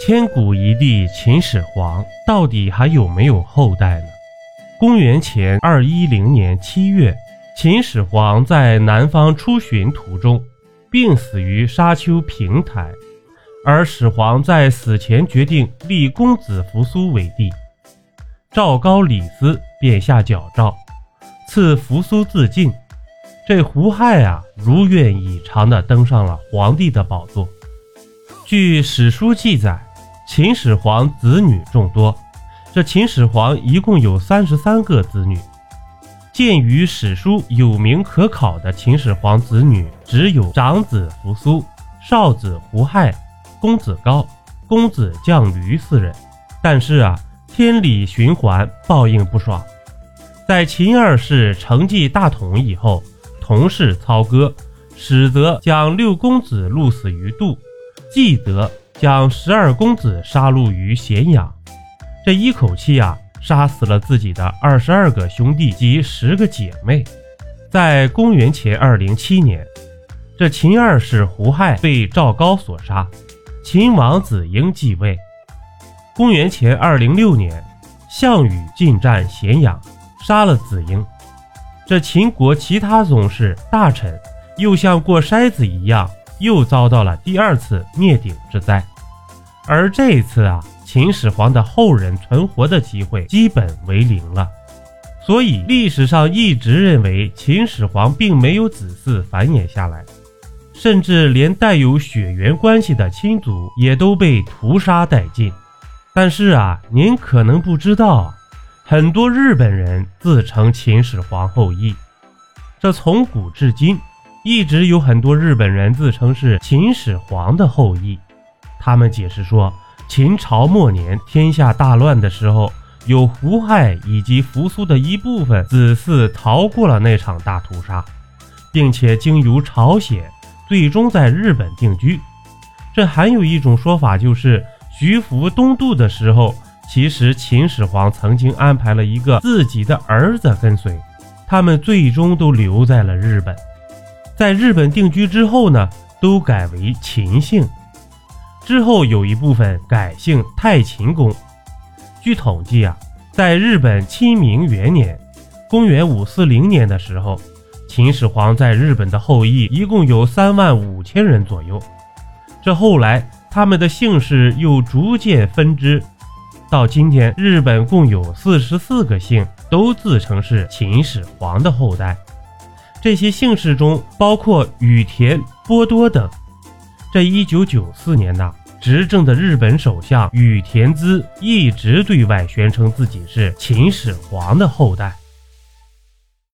千古一帝秦始皇到底还有没有后代呢？公元前二一零年七月，秦始皇在南方出巡途中病死于沙丘平台，而始皇在死前决定立公子扶苏为帝。赵高、李斯便下矫诏，赐扶苏自尽。这胡亥啊，如愿以偿地登上了皇帝的宝座。据史书记载。秦始皇子女众多，这秦始皇一共有三十三个子女。鉴于史书有名可考的秦始皇子女只有长子扶苏、少子胡亥、公子高、公子将驴四人，但是啊，天理循环，报应不爽。在秦二世承继大统以后，同是操戈，始则将六公子戮死于杜，继则。将十二公子杀戮于咸阳，这一口气啊，杀死了自己的二十二个兄弟及十个姐妹。在公元前二零七年，这秦二世胡亥被赵高所杀，秦王子婴继位。公元前二零六年，项羽进占咸阳，杀了子婴。这秦国其他宗室大臣又像过筛子一样。又遭到了第二次灭顶之灾，而这次啊，秦始皇的后人存活的机会基本为零了。所以历史上一直认为秦始皇并没有子嗣繁衍下来，甚至连带有血缘关系的亲族也都被屠杀殆尽。但是啊，您可能不知道，很多日本人自称秦始皇后裔，这从古至今。一直有很多日本人自称是秦始皇的后裔，他们解释说，秦朝末年天下大乱的时候，有胡亥以及扶苏的一部分子嗣逃过了那场大屠杀，并且经由朝鲜，最终在日本定居。这还有一种说法，就是徐福东渡的时候，其实秦始皇曾经安排了一个自己的儿子跟随，他们最终都留在了日本。在日本定居之后呢，都改为秦姓。之后有一部分改姓太秦公。据统计啊，在日本清明元年（公元五四零年）的时候，秦始皇在日本的后裔一共有三万五千人左右。这后来他们的姓氏又逐渐分支，到今天，日本共有四十四个姓，都自称是秦始皇的后代。这些姓氏中包括羽田、波多等。这一九九四年呐，执政的日本首相羽田孜一直对外宣称自己是秦始皇的后代。